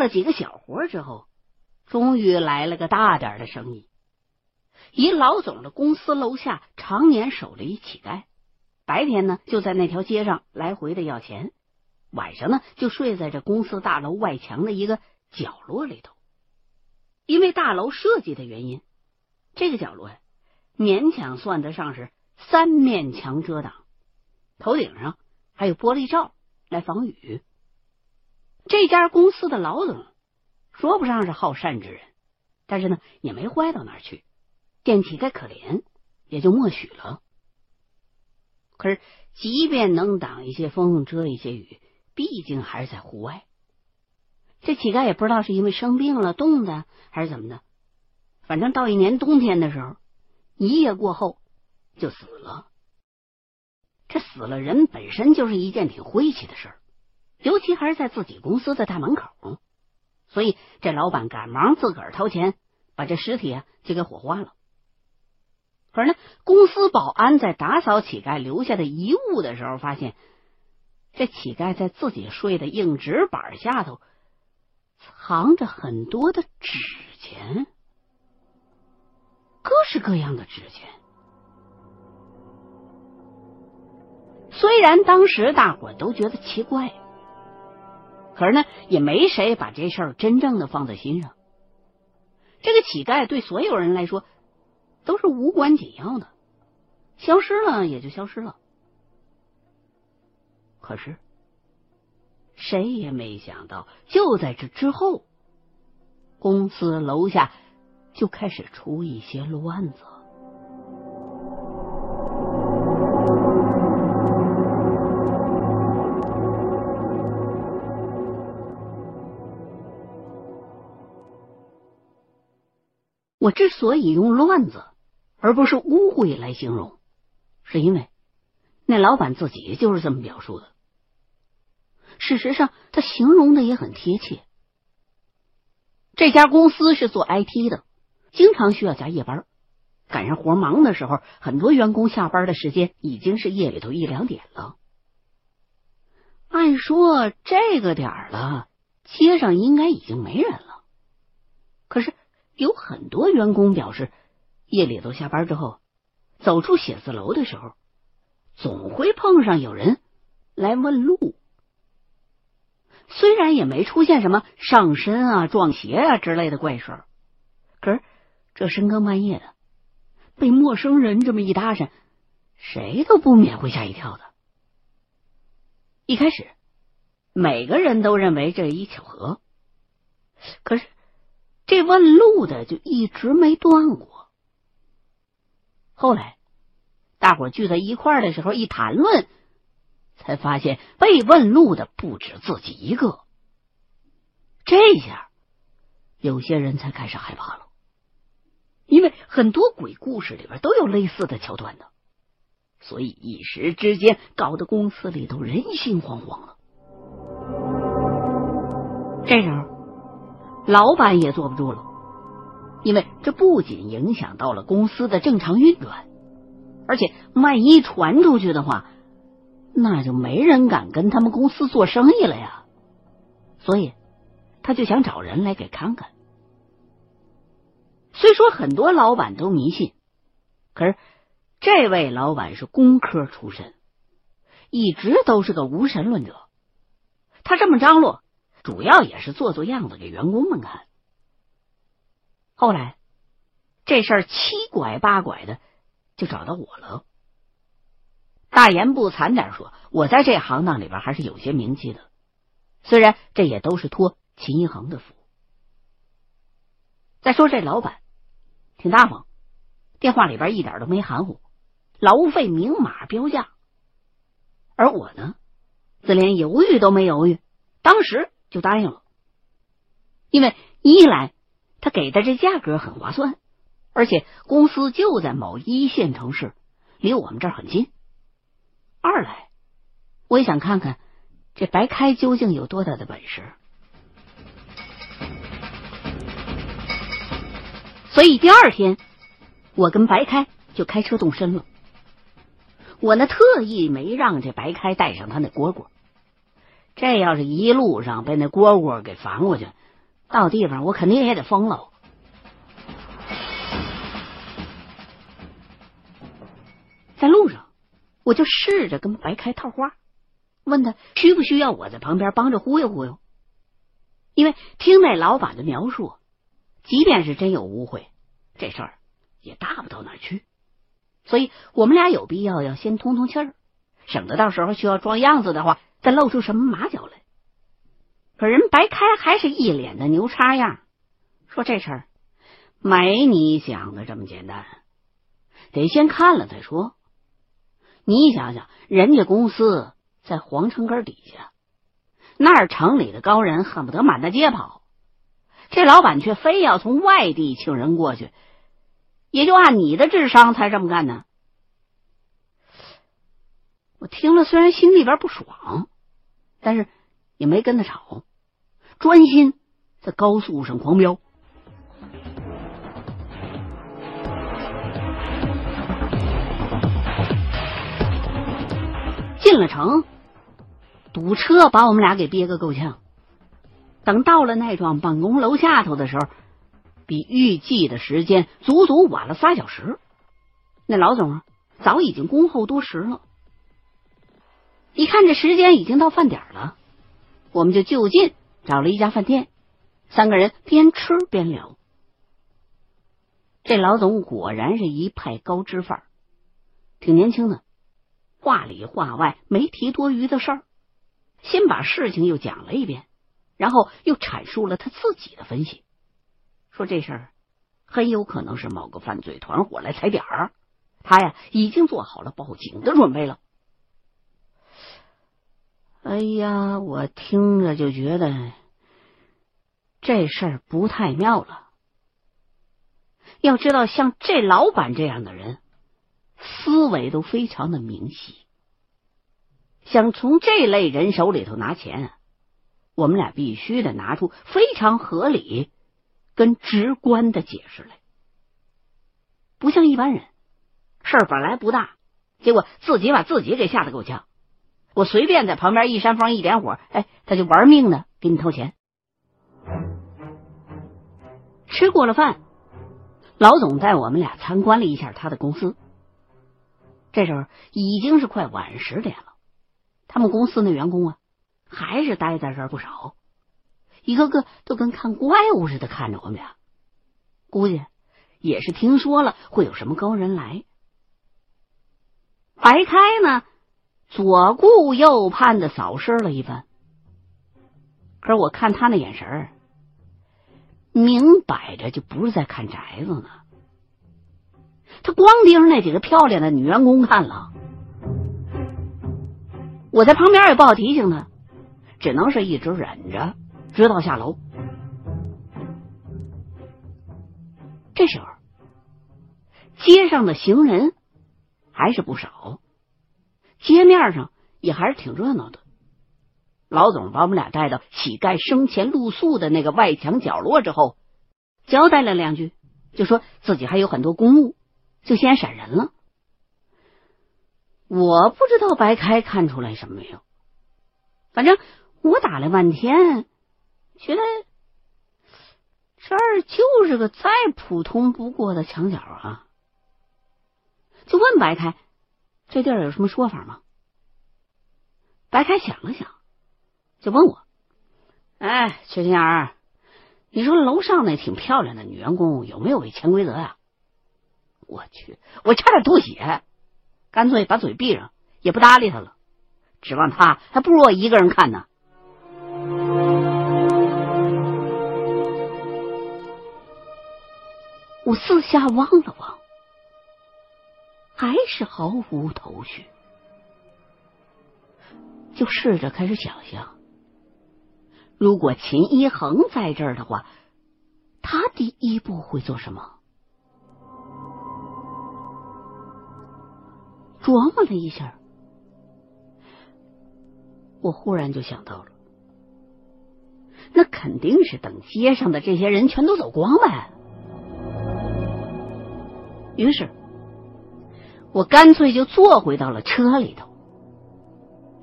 了几个小活之后，终于来了个大点的生意。一老总的公司楼下常年守着一乞丐，白天呢就在那条街上来回的要钱，晚上呢就睡在这公司大楼外墙的一个角落里头。因为大楼设计的原因，这个角落呀勉强算得上是三面墙遮挡，头顶上还有玻璃罩来防雨。这家公司的老总说不上是好善之人，但是呢也没坏到哪儿去。见乞丐可怜，也就默许了。可是，即便能挡一些风，遮一些雨，毕竟还是在户外。这乞丐也不知道是因为生病了、冻的，还是怎么的。反正到一年冬天的时候，一夜过后就死了。这死了人本身就是一件挺晦气的事儿，尤其还是在自己公司的大门口。所以，这老板赶忙自个儿掏钱把这尸体啊就给火化了。可是呢，公司保安在打扫乞丐留下的遗物的时候，发现这乞丐在自己睡的硬纸板下头藏着很多的纸钱，各式各样的纸钱。虽然当时大伙都觉得奇怪，可是呢，也没谁把这事儿真正的放在心上。这个乞丐对所有人来说。都是无关紧要的，消失了也就消失了。可是谁也没想到，就在这之后，公司楼下就开始出一些乱子。我之所以用乱子。而不是污秽来形容，是因为那老板自己就是这么表述的。事实上，他形容的也很贴切。这家公司是做 IT 的，经常需要加夜班，赶上活忙的时候，很多员工下班的时间已经是夜里头一两点了。按说这个点了，街上应该已经没人了，可是有很多员工表示。夜里头下班之后，走出写字楼的时候，总会碰上有人来问路。虽然也没出现什么上身啊、撞鞋啊之类的怪事儿，可是这深更半夜的，被陌生人这么一搭讪，谁都不免会吓一跳的。一开始，每个人都认为这一巧合，可是这问路的就一直没断过。后来，大伙聚在一块儿的时候，一谈论，才发现被问路的不止自己一个。这下，有些人才开始害怕了，因为很多鬼故事里边都有类似的桥段的，所以一时之间搞得公司里头人心惶惶了。这时候，老板也坐不住了。因为这不仅影响到了公司的正常运转，而且万一传出去的话，那就没人敢跟他们公司做生意了呀。所以，他就想找人来给看看。虽说很多老板都迷信，可是这位老板是工科出身，一直都是个无神论者。他这么张罗，主要也是做做样子给员工们看。后来，这事儿七拐八拐的就找到我了。大言不惭点说，我在这行当里边还是有些名气的，虽然这也都是托秦一恒的福。再说这老板挺大方，电话里边一点都没含糊，劳务费明码标价。而我呢，则连犹豫都没犹豫，当时就答应了，因为一来。他给的这价格很划算，而且公司就在某一线城市，离我们这儿很近。二来，我也想看看这白开究竟有多大的本事。所以第二天，我跟白开就开车动身了。我呢特意没让这白开带上他那蝈蝈，这要是一路上被那蝈蝈给烦过去，到地方我肯定也得疯了。在路上，我就试着跟白开套话，问他需不需要我在旁边帮着忽悠忽悠。因为听那老板的描述，即便是真有误会，这事儿也大不到哪去。所以我们俩有必要要先通通气儿，省得到时候需要装样子的话，再露出什么马脚来。可人白开还是一脸的牛叉样，说这事儿没你想的这么简单，得先看了再说。你想想，人家公司在皇城根底下，那儿城里的高人恨不得满大街跑，这老板却非要从外地请人过去，也就按你的智商才这么干呢。我听了，虽然心里边不爽，但是也没跟他吵。专心在高速上狂飙，进了城，堵车把我们俩给憋个够呛。等到了那幢办公楼下头的时候，比预计的时间足足晚了仨小时。那老总，早已经恭候多时了。一看这时间已经到饭点了，我们就就近。找了一家饭店，三个人边吃边聊。这老总果然是一派高知范儿，挺年轻的，话里话外没提多余的事儿，先把事情又讲了一遍，然后又阐述了他自己的分析，说这事儿很有可能是某个犯罪团伙来踩点儿，他呀已经做好了报警的准备了。哎呀，我听着就觉得这事儿不太妙了。要知道，像这老板这样的人，思维都非常的明晰。想从这类人手里头拿钱，我们俩必须得拿出非常合理跟直观的解释来。不像一般人，事儿本来不大，结果自己把自己给吓得够呛。我随便在旁边一扇风一点火，哎，他就玩命的给你掏钱。吃过了饭，老总带我们俩参观了一下他的公司。这时候已经是快晚十点了，他们公司那员工啊，还是待在这儿不少，一个个都跟看怪物似的看着我们俩。估计也是听说了会有什么高人来。白开呢？左顾右盼的扫视了一番，可是我看他那眼神儿，明摆着就不是在看宅子呢。他光盯着那几个漂亮的女员工看了。我在旁边也不好提醒他，只能是一直忍着，直到下楼。这时候，街上的行人还是不少。街面上也还是挺热闹的。老总把我们俩带到乞丐生前露宿的那个外墙角落之后，交代了两句，就说自己还有很多公务，就先闪人了。我不知道白开看出来什么没有，反正我打了半天，觉得这儿就是个再普通不过的墙角啊，就问白开。这地儿有什么说法吗？白开想了想，就问我：“哎，缺心眼儿，你说楼上那挺漂亮的女员工有没有违潜规则呀？”我去，我差点吐血，干脆把嘴闭上，也不搭理他了。指望他，还不如我一个人看呢。我四下望了望。还是毫无头绪，就试着开始想象，如果秦一恒在这儿的话，他第一步会做什么？琢磨了一下，我忽然就想到了，那肯定是等街上的这些人全都走光呗。于是。我干脆就坐回到了车里头，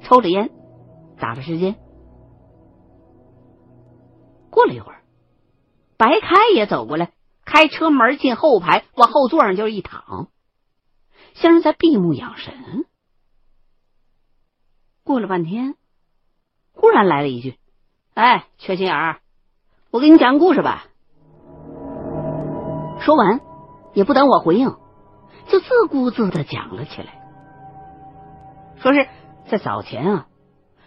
抽着烟，打发时间。过了一会儿，白开也走过来，开车门进后排，往后座上就是一躺，像是在闭目养神。过了半天，忽然来了一句：“哎，缺心眼儿，我给你讲故事吧。”说完，也不等我回应，就自顾自的讲了起来。说是在早前啊，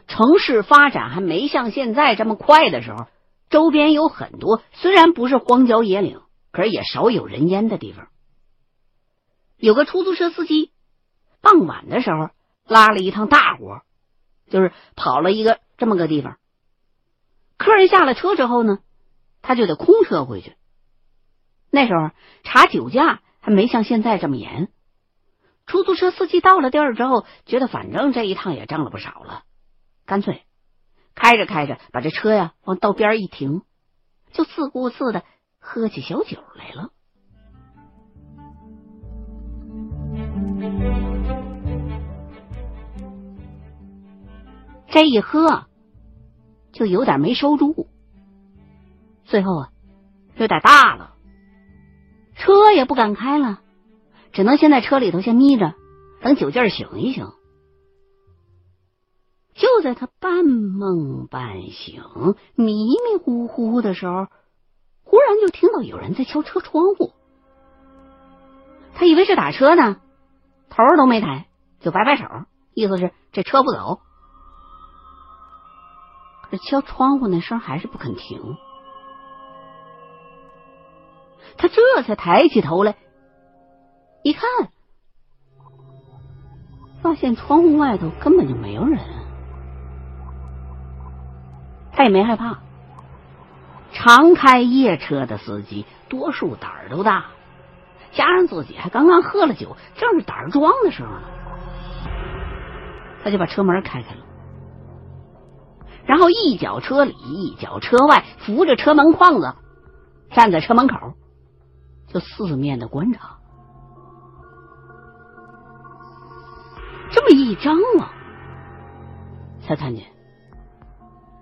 城市发展还没像现在这么快的时候，周边有很多虽然不是荒郊野岭，可是也少有人烟的地方。有个出租车司机，傍晚的时候拉了一趟大活。就是跑了一个这么个地方，客人下了车之后呢，他就得空车回去。那时候查酒驾还没像现在这么严。出租车司机到了地儿之后，觉得反正这一趟也挣了不少了，干脆开着开着把这车呀往道边一停，就自顾自的喝起小酒来了。这一喝，就有点没收住，最后啊，有点大了，车也不敢开了，只能先在车里头先眯着，等酒劲醒一醒。就在他半梦半醒、迷迷糊糊的时候，忽然就听到有人在敲车窗户，他以为是打车呢，头都没抬，就摆摆手，意思是这车不走。这敲窗户那声还是不肯停，他这才抬起头来，一看，发现窗户外头根本就没有人，他也没害怕。常开夜车的司机多数胆儿都大，加上自己还刚刚喝了酒，正是胆儿壮的时候呢，他就把车门开开了。然后一脚车里，一脚车外，扶着车门框子，站在车门口，就四面的观察。这么一张望，才看见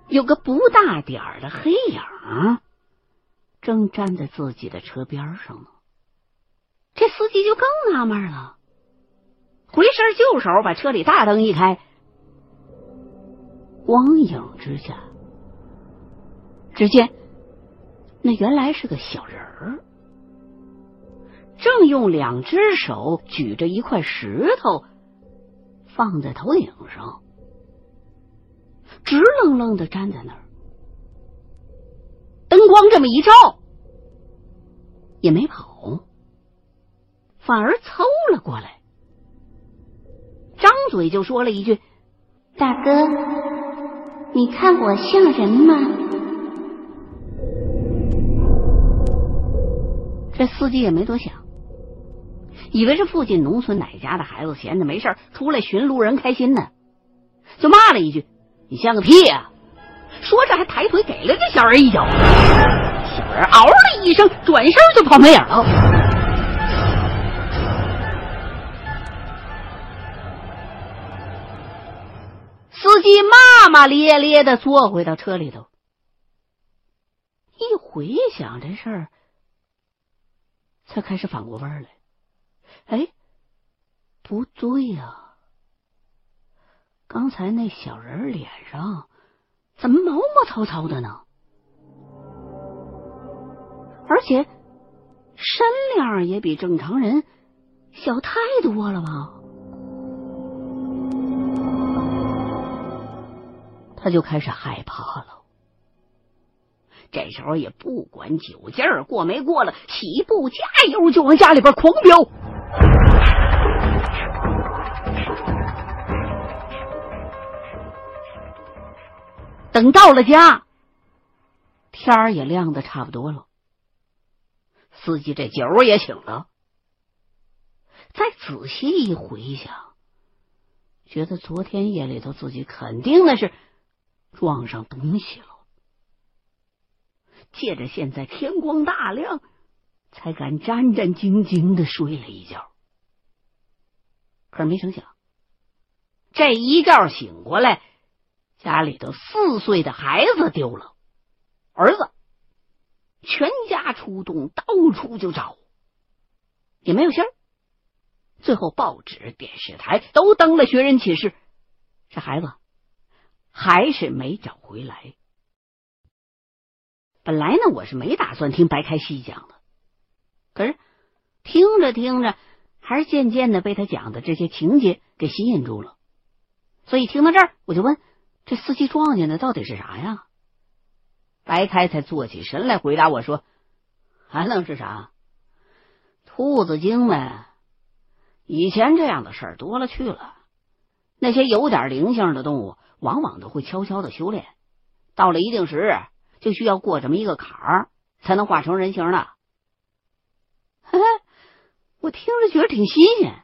有个不大点儿的黑影，正站在自己的车边上呢。这司机就更纳闷了，回身就手把车里大灯一开。光影之下，只见那原来是个小人儿，正用两只手举着一块石头放在头顶上，直愣愣的站在那儿。灯光这么一照，也没跑，反而凑了过来，张嘴就说了一句：“大哥。”你看我像人吗？这司机也没多想，以为是附近农村哪家的孩子闲着没事出来寻路人开心呢，就骂了一句：“你像个屁呀！”说着还抬腿给了这小人一脚，小人嗷的一声，转身就跑没影了。司机骂骂咧咧的坐回到车里头，一回想这事儿，才开始反过味儿来。哎，不对呀，刚才那小人脸上怎么毛毛糙糙的呢？而且身量也比正常人小太多了吧？他就开始害怕了，这时候也不管酒劲儿过没过了，起步加油就往家里边狂飙。等到了家，天儿也亮的差不多了，司机这酒也醒了，再仔细一回想，觉得昨天夜里头自己肯定那是。撞上东西了，借着现在天光大亮，才敢战战兢兢的睡了一觉。可是没成想，这一觉醒过来，家里头四岁的孩子丢了，儿子全家出动，到处就找，也没有信儿。最后报纸、电视台都登了寻人启事，这孩子还是没找回来。本来呢，我是没打算听白开西讲的，可是听着听着，还是渐渐的被他讲的这些情节给吸引住了。所以听到这儿，我就问：这司机撞见的到底是啥呀？白开才坐起身来回答我说：“还能是啥？兔子精呗。以前这样的事儿多了去了。那些有点灵性的动物，往往都会悄悄的修炼，到了一定时日。”就需要过这么一个坎儿，才能化成人形的。嘿嘿，我听着觉得挺新鲜。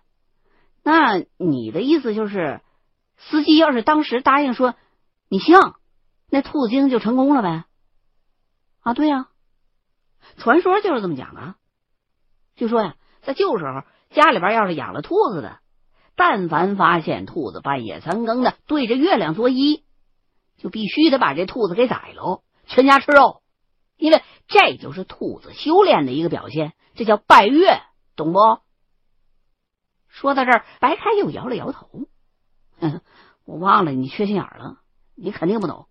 那你的意思就是，司机要是当时答应说你像，那兔子精就成功了呗？啊，对呀，传说就是这么讲的。据说呀，在旧时候，家里边要是养了兔子的，但凡发现兔子半夜三更的对着月亮作揖，就必须得把这兔子给宰喽。全家吃肉，因为这就是兔子修炼的一个表现，这叫拜月，懂不？说到这儿，白开又摇了摇头。我忘了你缺心眼了，你肯定不懂。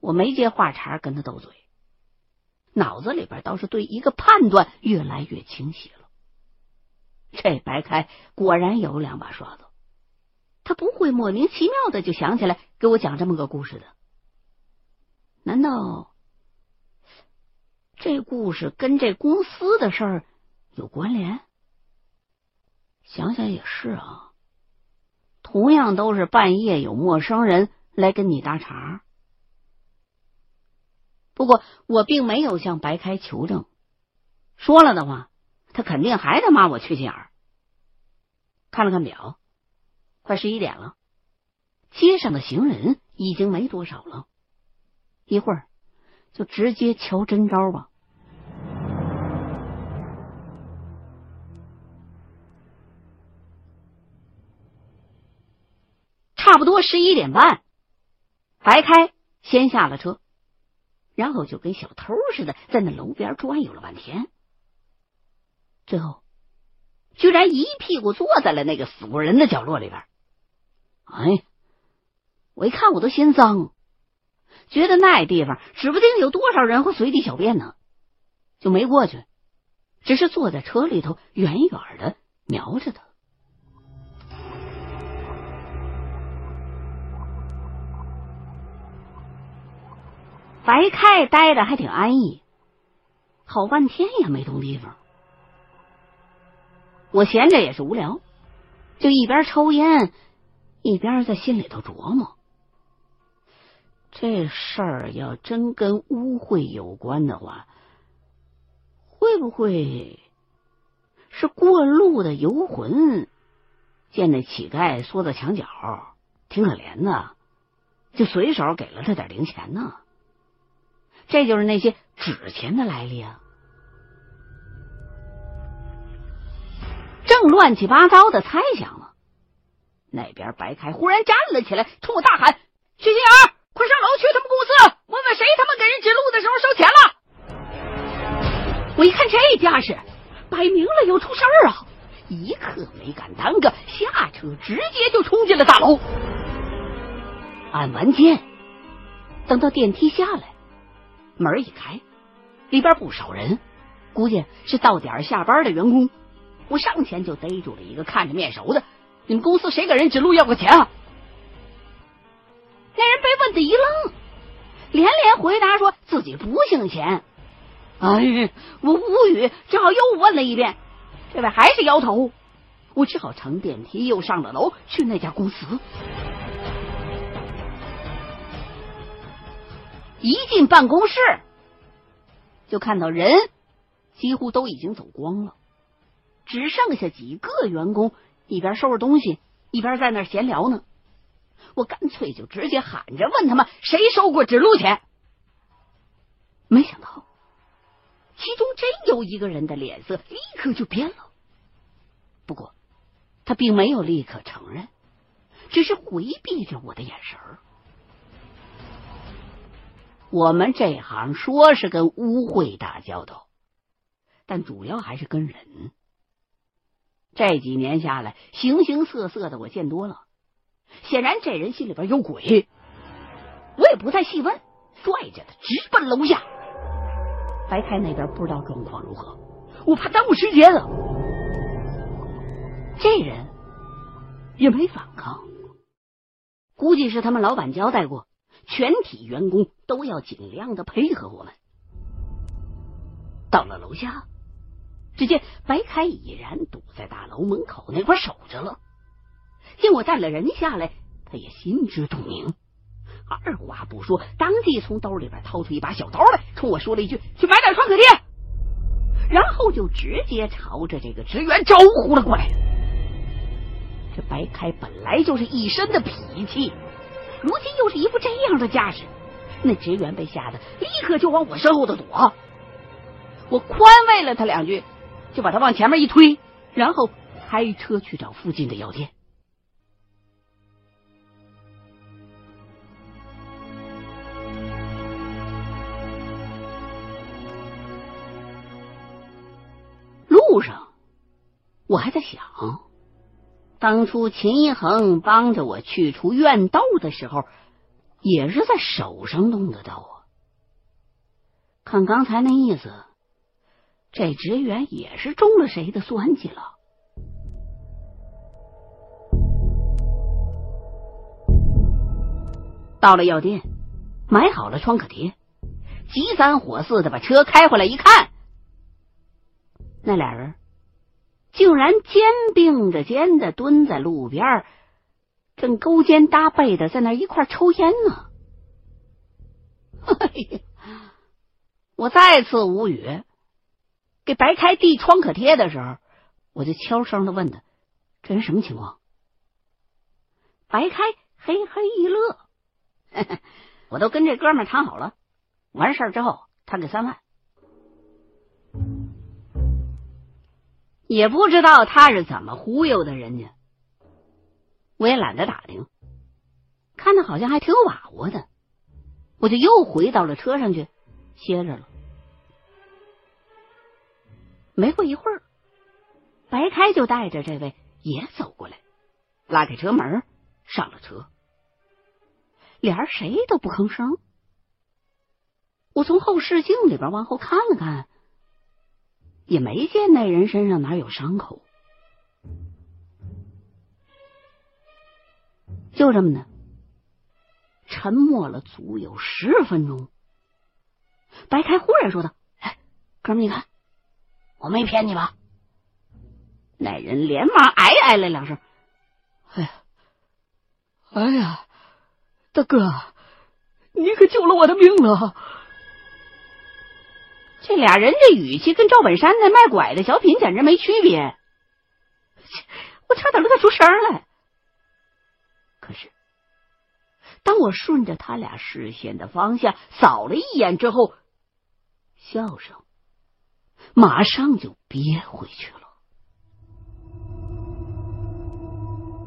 我没接话茬跟他斗嘴，脑子里边倒是对一个判断越来越清晰了。这白开果然有两把刷子，他不会莫名其妙的就想起来给我讲这么个故事的。难道这故事跟这公司的事儿有关联？想想也是啊，同样都是半夜有陌生人来跟你搭茬。不过我并没有向白开求证，说了的话，他肯定还得骂我缺心眼儿。看了看表，快十一点了，街上的行人已经没多少了。一会儿就直接瞧真招吧。差不多十一点半，白开先下了车，然后就跟小偷似的在那楼边转悠了半天，最后居然一屁股坐在了那个死过人的角落里边。哎，我一看我都嫌脏。觉得那地方指不定有多少人会随地小便呢，就没过去，只是坐在车里头远远的瞄着他。白开待着还挺安逸，好半天也没动地方。我闲着也是无聊，就一边抽烟，一边在心里头琢磨。这事儿要真跟污秽有关的话，会不会是过路的游魂见那乞丐缩在墙角，挺可怜的，就随手给了他点零钱呢？这就是那些纸钱的来历啊！正乱七八糟的猜想呢，那边白开忽然站了起来，冲我大喊：“徐心儿！”快上楼去他们公司问问谁他妈给人指路的时候收钱了！我一看这架势，摆明了要出事儿啊！一刻没敢耽搁，下车直接就冲进了大楼。按完键，等到电梯下来，门一开，里边不少人，估计是到点下班的员工。我上前就逮住了一个看着面熟的：“你们公司谁给人指路要过钱啊？”那人被问的一愣，连连回答说自己不姓钱。哎，我无语，只好又问了一遍。这位还是摇头。我只好乘电梯又上了楼，去那家公司。一进办公室，就看到人几乎都已经走光了，只剩下几个员工一边收拾东西，一边在那闲聊呢。我干脆就直接喊着问他们谁收过指路钱，没想到其中真有一个人的脸色立刻就变了。不过他并没有立刻承认，只是回避着我的眼神我们这行说是跟污秽打交道，但主要还是跟人。这几年下来，形形色色的我见多了，显然这人心里边有鬼。我也不再细问，拽着他直奔楼下。白开那边不知道状况如何，我怕耽误时间了。这人也没反抗，估计是他们老板交代过，全体员工都要尽量的配合我们。到了楼下。只见白凯已然堵在大楼门口那块守着了。见我带了人下来，他也心知肚明，二话不说，当即从兜里边掏出一把小刀来，冲我说了一句：“去买点创可贴。”然后就直接朝着这个职员招呼了过来。这白开本来就是一身的脾气，如今又是一副这样的架势，那职员被吓得立刻就往我身后的躲。我宽慰了他两句。就把他往前面一推，然后开车去找附近的药店。路上，我还在想，当初秦一恒帮着我去除怨斗的时候，也是在手上动的刀啊。看刚才那意思。这职员也是中了谁的算计了？到了药店，买好了创可贴，急三火四的把车开回来，一看，那俩人竟然肩并着肩的蹲在路边，正勾肩搭背的在那一块抽烟呢。我再次无语。给白开递创可贴的时候，我就悄声的问他：“这人什么情况？”白开嘿嘿一乐：“ 我都跟这哥们谈好了，完事儿之后他给三万。”也不知道他是怎么忽悠的人家，我也懒得打听，看他好像还挺有把握的，我就又回到了车上去歇着了。没过一会儿，白开就带着这位也走过来，拉开车门上了车。俩人谁都不吭声。我从后视镜里边往后看了看，也没见那人身上哪有伤口。就这么的，沉默了足有十分钟。白开忽然说道：“哎，哥们，你看。”我没骗你吧？那人连忙哎哎了两声。哎呀，哎呀，大哥，你可救了我的命了！这俩人这语气跟赵本山那卖拐的小品简直没区别，我差点乐出声来。可是，当我顺着他俩视线的方向扫了一眼之后，笑声。马上就憋回去了。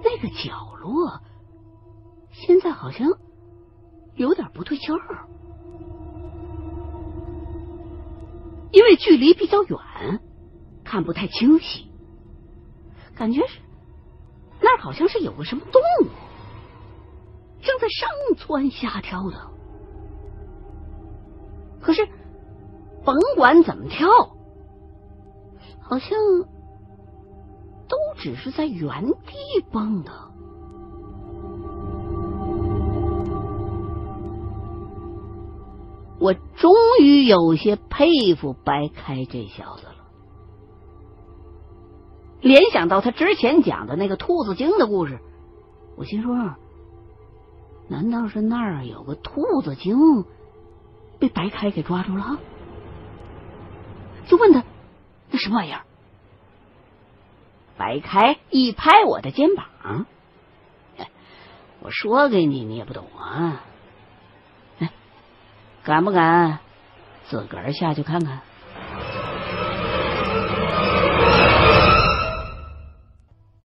那个角落现在好像有点不对劲儿，因为距离比较远，看不太清晰，感觉是那儿好像是有个什么动物正在上蹿下跳的。可是甭管怎么跳。好像都只是在原地蹦的。我终于有些佩服白开这小子了。联想到他之前讲的那个兔子精的故事，我心说：难道是那儿有个兔子精被白开给抓住了？就问他。那什么玩意儿？白开一拍我的肩膀，我说给你，你也不懂啊！敢不敢自个儿下去看看？